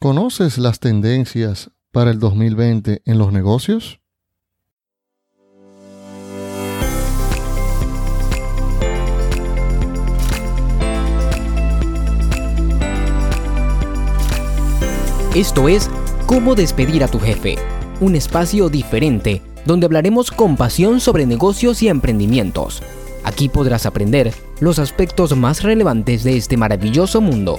¿Conoces las tendencias para el 2020 en los negocios? Esto es Cómo despedir a tu jefe, un espacio diferente donde hablaremos con pasión sobre negocios y emprendimientos. Aquí podrás aprender los aspectos más relevantes de este maravilloso mundo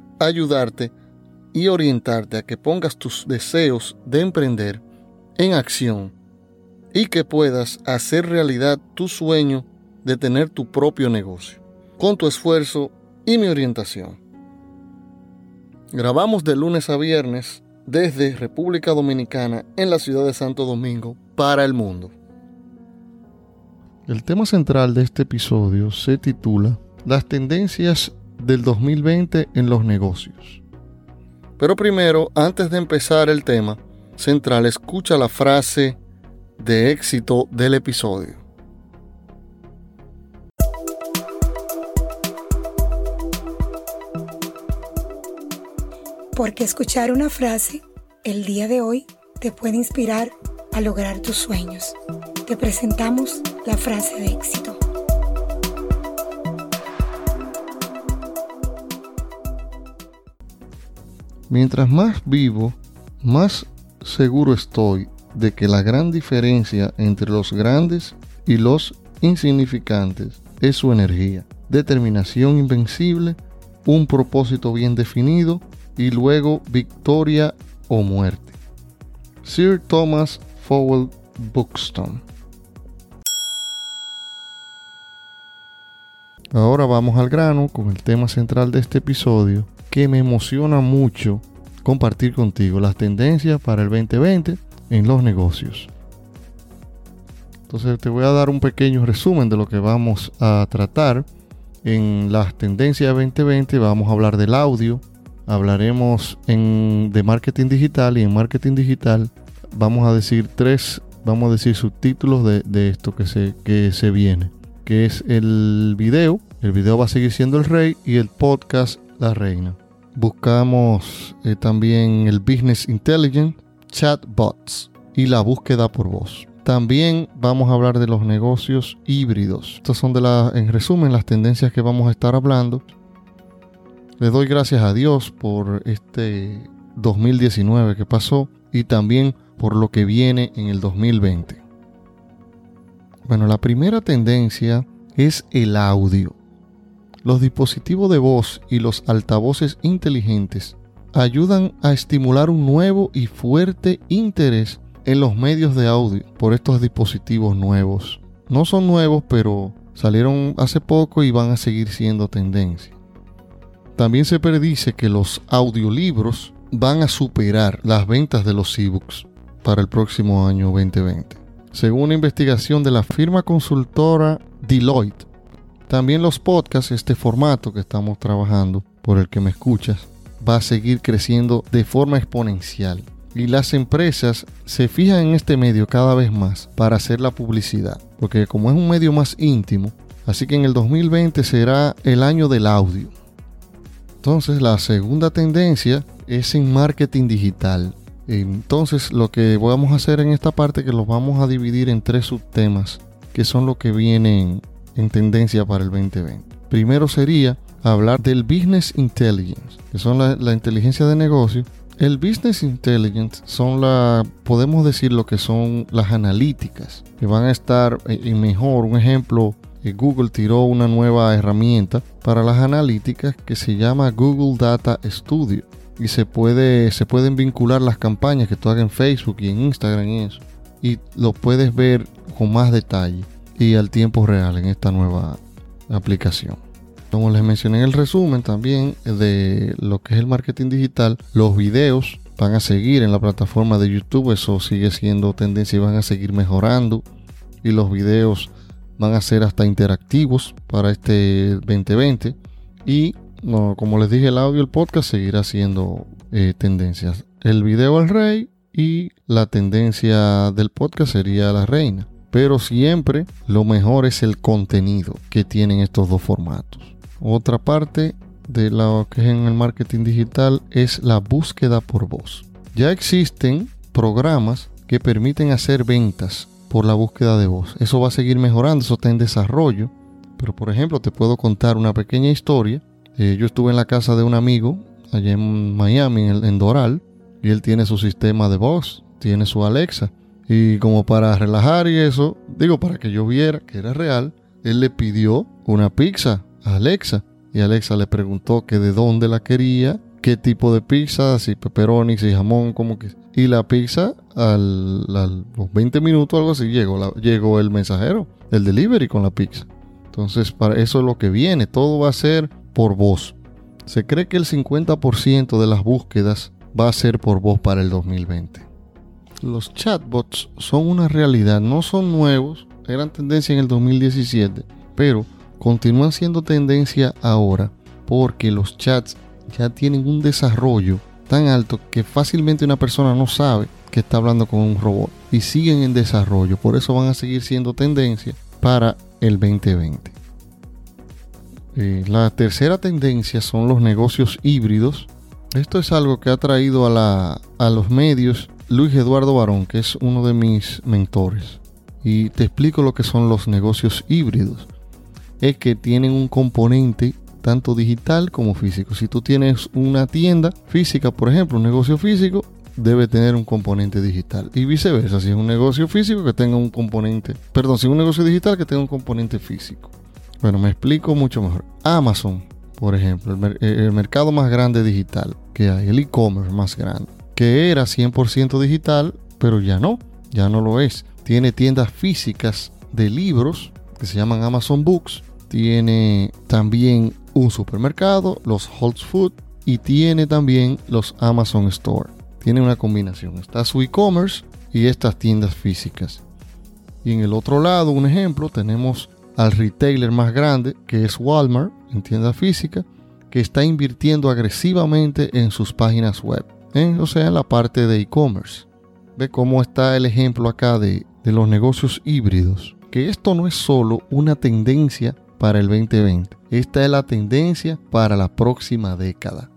ayudarte y orientarte a que pongas tus deseos de emprender en acción y que puedas hacer realidad tu sueño de tener tu propio negocio, con tu esfuerzo y mi orientación. Grabamos de lunes a viernes desde República Dominicana en la ciudad de Santo Domingo para el mundo. El tema central de este episodio se titula Las tendencias del 2020 en los negocios. Pero primero, antes de empezar el tema central, escucha la frase de éxito del episodio. Porque escuchar una frase el día de hoy te puede inspirar a lograr tus sueños. Te presentamos la frase de éxito. Mientras más vivo, más seguro estoy de que la gran diferencia entre los grandes y los insignificantes es su energía, determinación invencible, un propósito bien definido y luego victoria o muerte. Sir Thomas Fowell Buxton Ahora vamos al grano con el tema central de este episodio, que me emociona mucho compartir contigo las tendencias para el 2020 en los negocios. Entonces te voy a dar un pequeño resumen de lo que vamos a tratar. En las tendencias 2020 vamos a hablar del audio, hablaremos de marketing digital y en marketing digital vamos a decir tres, vamos a decir subtítulos de, de esto que se, que se viene, que es el video, el video va a seguir siendo el rey y el podcast la reina. Buscamos eh, también el Business Intelligence, chatbots y la búsqueda por voz. También vamos a hablar de los negocios híbridos. Estas son de las, en resumen, las tendencias que vamos a estar hablando. Le doy gracias a Dios por este 2019 que pasó y también por lo que viene en el 2020. Bueno, la primera tendencia es el audio. Los dispositivos de voz y los altavoces inteligentes ayudan a estimular un nuevo y fuerte interés en los medios de audio por estos dispositivos nuevos. No son nuevos, pero salieron hace poco y van a seguir siendo tendencia. También se predice que los audiolibros van a superar las ventas de los ebooks para el próximo año 2020. Según una investigación de la firma consultora Deloitte, también los podcasts, este formato que estamos trabajando, por el que me escuchas, va a seguir creciendo de forma exponencial. Y las empresas se fijan en este medio cada vez más para hacer la publicidad. Porque como es un medio más íntimo, así que en el 2020 será el año del audio. Entonces la segunda tendencia es en marketing digital. Entonces lo que vamos a hacer en esta parte que los vamos a dividir en tres subtemas que son lo que vienen en tendencia para el 2020. Primero sería hablar del Business Intelligence, que son la, inteligencia de negocio. El Business Intelligence son la, podemos decir lo que son las analíticas, que van a estar en mejor. Un ejemplo, eh, Google tiró una nueva herramienta para las analíticas que se llama Google Data Studio. Y se, puede, se pueden vincular las campañas que tú hagas en Facebook y en Instagram y eso. Y lo puedes ver con más detalle y al tiempo real en esta nueva aplicación. Como les mencioné en el resumen también de lo que es el marketing digital, los videos van a seguir en la plataforma de YouTube, eso sigue siendo tendencia y van a seguir mejorando. Y los videos van a ser hasta interactivos para este 2020. Y como les dije, el audio, el podcast seguirá siendo eh, tendencias. El video al rey y la tendencia del podcast sería la reina. Pero siempre lo mejor es el contenido que tienen estos dos formatos. Otra parte de lo que es en el marketing digital es la búsqueda por voz. Ya existen programas que permiten hacer ventas por la búsqueda de voz. Eso va a seguir mejorando, eso está en desarrollo. Pero por ejemplo, te puedo contar una pequeña historia. Eh, yo estuve en la casa de un amigo allá en Miami, en, Doral, y él tiene su sistema de voz, tiene su Alexa. Y como para relajar y eso, digo, para que yo viera que era real, él le pidió una pizza a Alexa. Y Alexa le preguntó que de dónde la quería, qué tipo de pizza, si pepperoni, si jamón, como que. Y la pizza, al, los 20 minutos, algo así, llegó, llegó el mensajero, el delivery con la pizza. Entonces, para eso es lo que viene. Todo va a ser por voz. Se cree que el 50% de las búsquedas va a ser por voz para el 2020. Los chatbots son una realidad, no son nuevos, eran tendencia en el 2017, pero continúan siendo tendencia ahora porque los chats ya tienen un desarrollo tan alto que fácilmente una persona no sabe que está hablando con un robot y siguen en desarrollo, por eso van a seguir siendo tendencia para el 2020. Eh, la tercera tendencia son los negocios híbridos. Esto es algo que ha traído a, a los medios Luis Eduardo Barón, que es uno de mis mentores. Y te explico lo que son los negocios híbridos es que tienen un componente tanto digital como físico. Si tú tienes una tienda física, por ejemplo, un negocio físico, debe tener un componente digital. Y viceversa, si es un negocio físico que tenga un componente, perdón, si es un negocio digital que tenga un componente físico. Bueno, me explico mucho mejor. Amazon, por ejemplo, el, el mercado más grande digital que hay, el e-commerce más grande, que era 100% digital, pero ya no, ya no lo es. Tiene tiendas físicas de libros que se llaman Amazon Books tiene también un supermercado, los Whole Food y tiene también los Amazon Store. Tiene una combinación. Está su e-commerce y estas tiendas físicas. Y en el otro lado, un ejemplo, tenemos al retailer más grande, que es Walmart, en tienda física, que está invirtiendo agresivamente en sus páginas web, o sea, en la parte de e-commerce. Ve cómo está el ejemplo acá de, de los negocios híbridos. Que esto no es solo una tendencia para el 2020. Esta es la tendencia para la próxima década.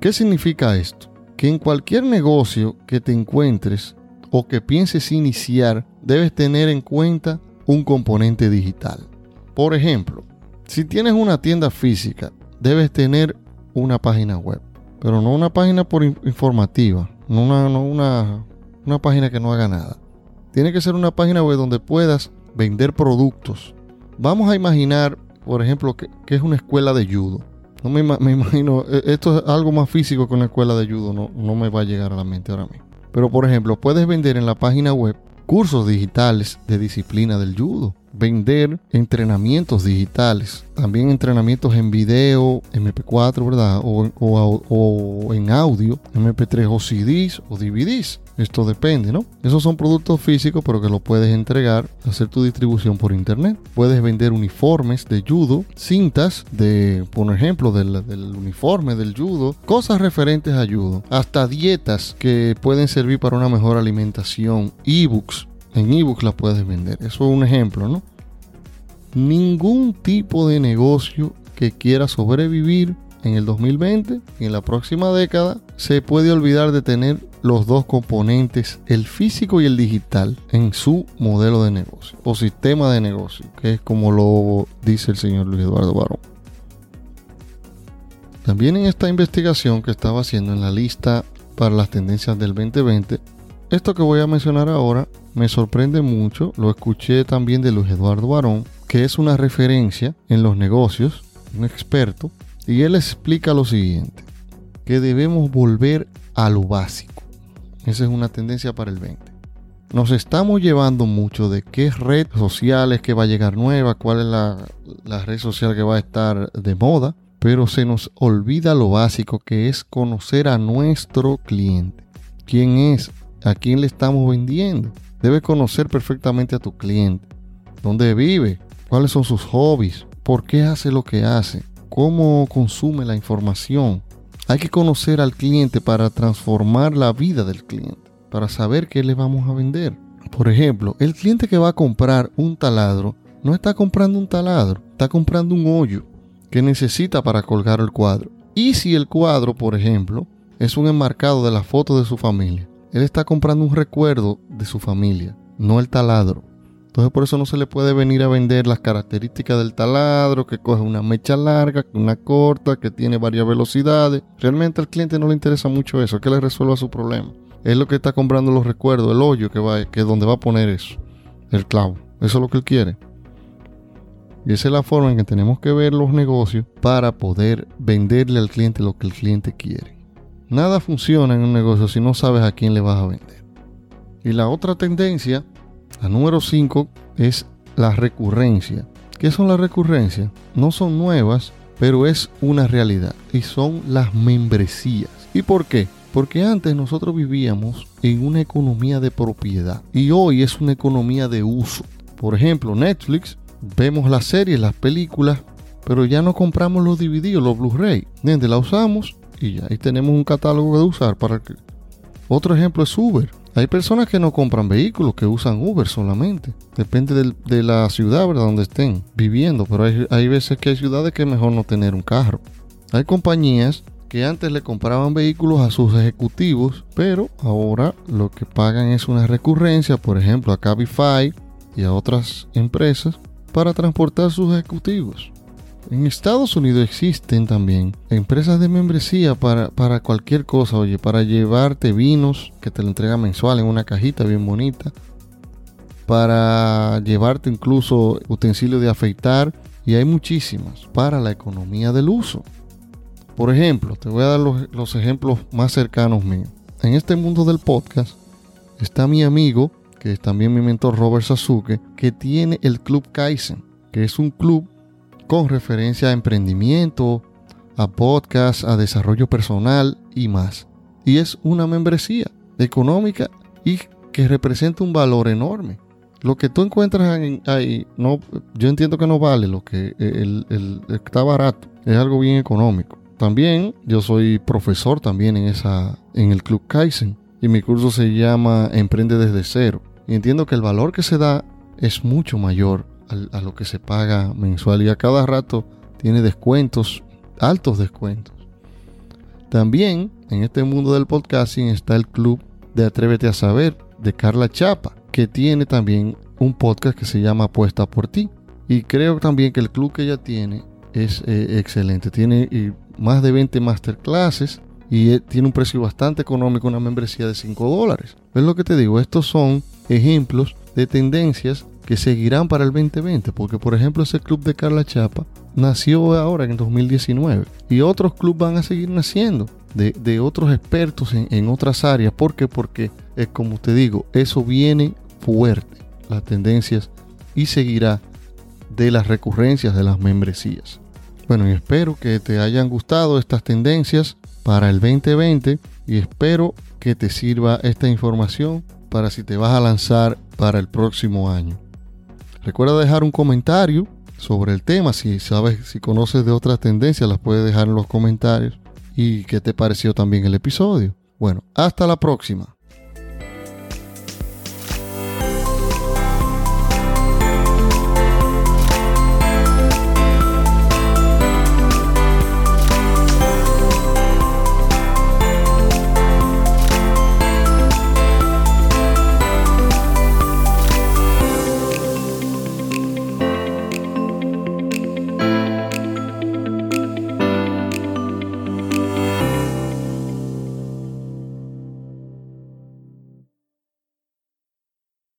¿Qué significa esto? Que en cualquier negocio que te encuentres o que pienses iniciar, debes tener en cuenta un componente digital. Por ejemplo, si tienes una tienda física, debes tener una página web, pero no una página por informativa, no una, una, página que no haga nada. Tiene que ser una página web donde puedas vender productos, Vamos a imaginar, por ejemplo, que, es una escuela de judo. No me, imagino, e, esto es algo más físico que una escuela de judo, no, no me va a llegar a la mente ahora mismo. Pero por ejemplo, puedes vender en la página web cursos digitales de disciplina del judo vender entrenamientos digitales, también entrenamientos en video, MP4, ¿verdad? O, en audio, MP3 o CDs o DVDs. Esto depende, ¿no? Esos son productos físicos, pero que lo puedes entregar, hacer tu distribución por internet. Puedes vender uniformes de judo, cintas de, por ejemplo, del, del uniforme del judo, cosas referentes a judo, hasta dietas que pueden servir para una mejor alimentación, ebooks en ebooks la puedes vender. Eso es un ejemplo, ¿no? Ningún tipo de negocio que quiera sobrevivir en el 2020 y en la próxima década se puede olvidar de tener los dos componentes, el físico y el digital, en su modelo de negocio o sistema de negocio, que es como lo dice el señor Luis Eduardo Barón. También en esta investigación que estaba haciendo en la lista para las tendencias del 2020, esto que voy a mencionar ahora me sorprende mucho, lo escuché también de Luis Eduardo Barón, que es una referencia en los negocios, un experto, y él explica lo siguiente, que debemos volver a lo básico. Esa es una tendencia para el 20. nos estamos llevando mucho de qué red social es que va a llegar nueva, cuál es la, la red social que va a estar de moda, pero se nos olvida lo básico que es conocer a nuestro cliente. ¿Quién es? ¿A quién le estamos vendiendo? Debes conocer perfectamente a tu cliente. ¿Dónde vive? ¿Cuáles son sus hobbies? ¿Por qué hace lo que hace? ¿Cómo consume la información? Hay que conocer al cliente para transformar la vida del cliente, para saber qué le vamos a vender. Por ejemplo, el cliente que va a comprar un taladro no está comprando un taladro, está comprando un hoyo que necesita para colgar el cuadro. Y si el cuadro, por ejemplo, es un enmarcado de la foto de su familia, él está comprando un recuerdo de su familia, no el taladro. Entonces por eso no se le puede venir a vender las características del taladro, que coge una mecha larga, una corta, que tiene varias velocidades. Realmente al cliente no le interesa mucho eso, que le resuelva su problema. Es lo que está comprando los recuerdos, el hoyo que va, que es donde va a poner eso, el clavo. Eso es lo que él quiere. Y esa es la forma en que tenemos que ver los negocios para poder venderle al cliente lo que el cliente quiere. Nada funciona en un negocio si no sabes a quién le vas a vender. Y la otra tendencia la número 5 es la recurrencia. ¿Qué son las recurrencias? No son nuevas, pero es una realidad. Y son las membresías. ¿Y por qué? Porque antes nosotros vivíamos en una economía de propiedad y hoy es una economía de uso. Por ejemplo, Netflix, vemos las series, las películas, pero ya no compramos los DVD o los Blu-ray. La usamos y ahí tenemos un catálogo de usar para que... Otro ejemplo es Uber. Hay personas que no compran vehículos, que usan Uber solamente. Depende de la ciudad. Donde estén viviendo. Pero hay, hay veces que hay ciudades que es mejor no tener un carro. Hay compañías que antes le compraban vehículos a sus ejecutivos, pero ahora lo que pagan es una recurrencia, por ejemplo, a Cabify y a otras empresas para transportar sus ejecutivos. En Estados Unidos existen también empresas de membresía para, para, cualquier cosa, oye, para llevarte vinos que te lo entregan mensual en una cajita bien bonita, para llevarte incluso utensilios de afeitar y hay muchísimas para la economía del uso. Por ejemplo, te voy a dar los, los ejemplos más cercanos míos. En este mundo del podcast está mi amigo, que es también mi mentor Robert Sasuke, que tiene el Club Kaizen, que es un club con referencia a emprendimiento, a podcast, a desarrollo personal y más. Y es una membresía económica y que representa un valor enorme. Lo que tú encuentras ahí, no, yo entiendo que no vale lo que el, está barato, es algo bien económico. También yo soy profesor también en esa en el Club Kaizen y mi curso se llama Emprende desde cero. Y entiendo que el valor que se da es mucho mayor a, lo que se paga mensual y a cada rato tiene descuentos, altos descuentos. También en este mundo del podcasting está el club de Atrévete a Saber de Carla Chapa, que tiene también un podcast que se llama Apuesta por ti. Y creo también que el club que ella tiene es eh, excelente. Tiene más de 20 masterclasses y eh, tiene un precio bastante económico, una membresía de 5 dólares. Es lo que te digo, estos son ejemplos de tendencias que seguirán para el 2020, porque por ejemplo ese club de Carla Chapa nació ahora en 2019 y otros clubes van a seguir naciendo de, otros expertos en, otras áreas. ¿Por qué? Porque es como te digo, eso viene fuerte, las tendencias y seguirá de las recurrencias de las membresías. Bueno, y espero que te hayan gustado estas tendencias para el 2020 y espero que te sirva esta información para si te vas a lanzar para el próximo año. Recuerda dejar un comentario sobre el tema. Si sabes, si conoces de otras tendencias, las puedes dejar en los comentarios. Y qué te pareció también el episodio. Bueno, hasta la próxima.